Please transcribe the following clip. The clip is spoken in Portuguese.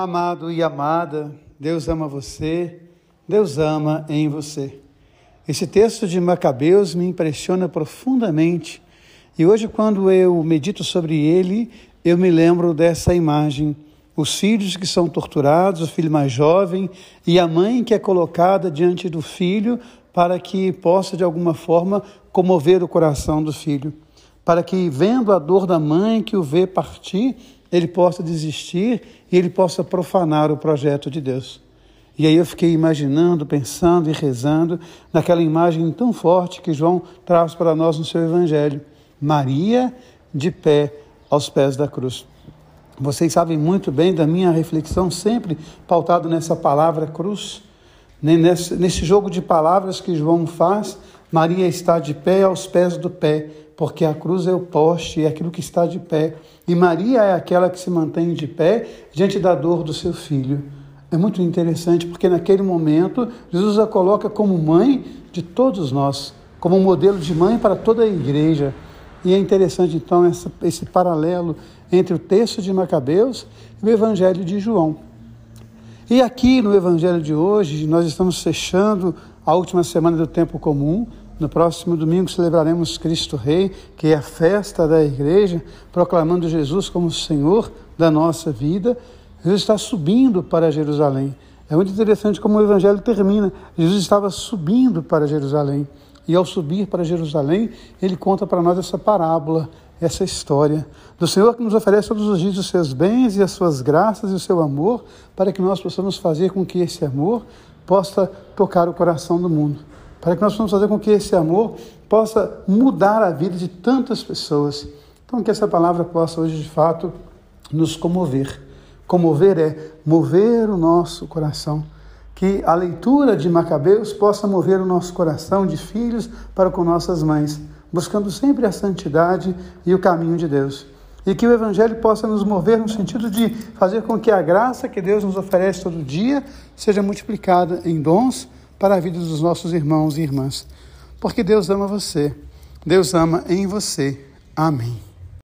Amado e amada, Deus ama você, Deus ama em você. Esse texto de Macabeus me impressiona profundamente e hoje, quando eu medito sobre ele, eu me lembro dessa imagem. Os filhos que são torturados, o filho mais jovem e a mãe que é colocada diante do filho para que possa, de alguma forma, comover o coração do filho. Para que, vendo a dor da mãe que o vê partir, ele possa desistir e ele possa profanar o projeto de Deus. E aí eu fiquei imaginando, pensando e rezando naquela imagem tão forte que João traz para nós no seu Evangelho. Maria de pé aos pés da cruz. Vocês sabem muito bem da minha reflexão, sempre pautado nessa palavra cruz, nesse, nesse jogo de palavras que João faz. Maria está de pé aos pés do pé, porque a cruz é o poste, é aquilo que está de pé. E Maria é aquela que se mantém de pé diante da dor do seu filho. É muito interessante porque naquele momento Jesus a coloca como mãe de todos nós, como modelo de mãe para toda a igreja. E é interessante então essa, esse paralelo entre o texto de Macabeus e o Evangelho de João. E aqui no Evangelho de hoje, nós estamos fechando a última semana do tempo comum, no próximo domingo celebraremos Cristo Rei, que é a festa da igreja, proclamando Jesus como Senhor da nossa vida. Jesus está subindo para Jerusalém. É muito interessante como o evangelho termina. Jesus estava subindo para Jerusalém. E ao subir para Jerusalém, ele conta para nós essa parábola, essa história do Senhor que nos oferece todos os dias os seus bens e as suas graças e o seu amor, para que nós possamos fazer com que esse amor possa tocar o coração do mundo para que nós possamos fazer com que esse amor possa mudar a vida de tantas pessoas. Então, que essa palavra possa hoje, de fato, nos comover. Comover é mover o nosso coração. Que a leitura de Macabeus possa mover o nosso coração de filhos para com nossas mães, buscando sempre a santidade e o caminho de Deus. E que o Evangelho possa nos mover no sentido de fazer com que a graça que Deus nos oferece todo dia seja multiplicada em dons para a vida dos nossos irmãos e irmãs. Porque Deus ama você, Deus ama em você. Amém.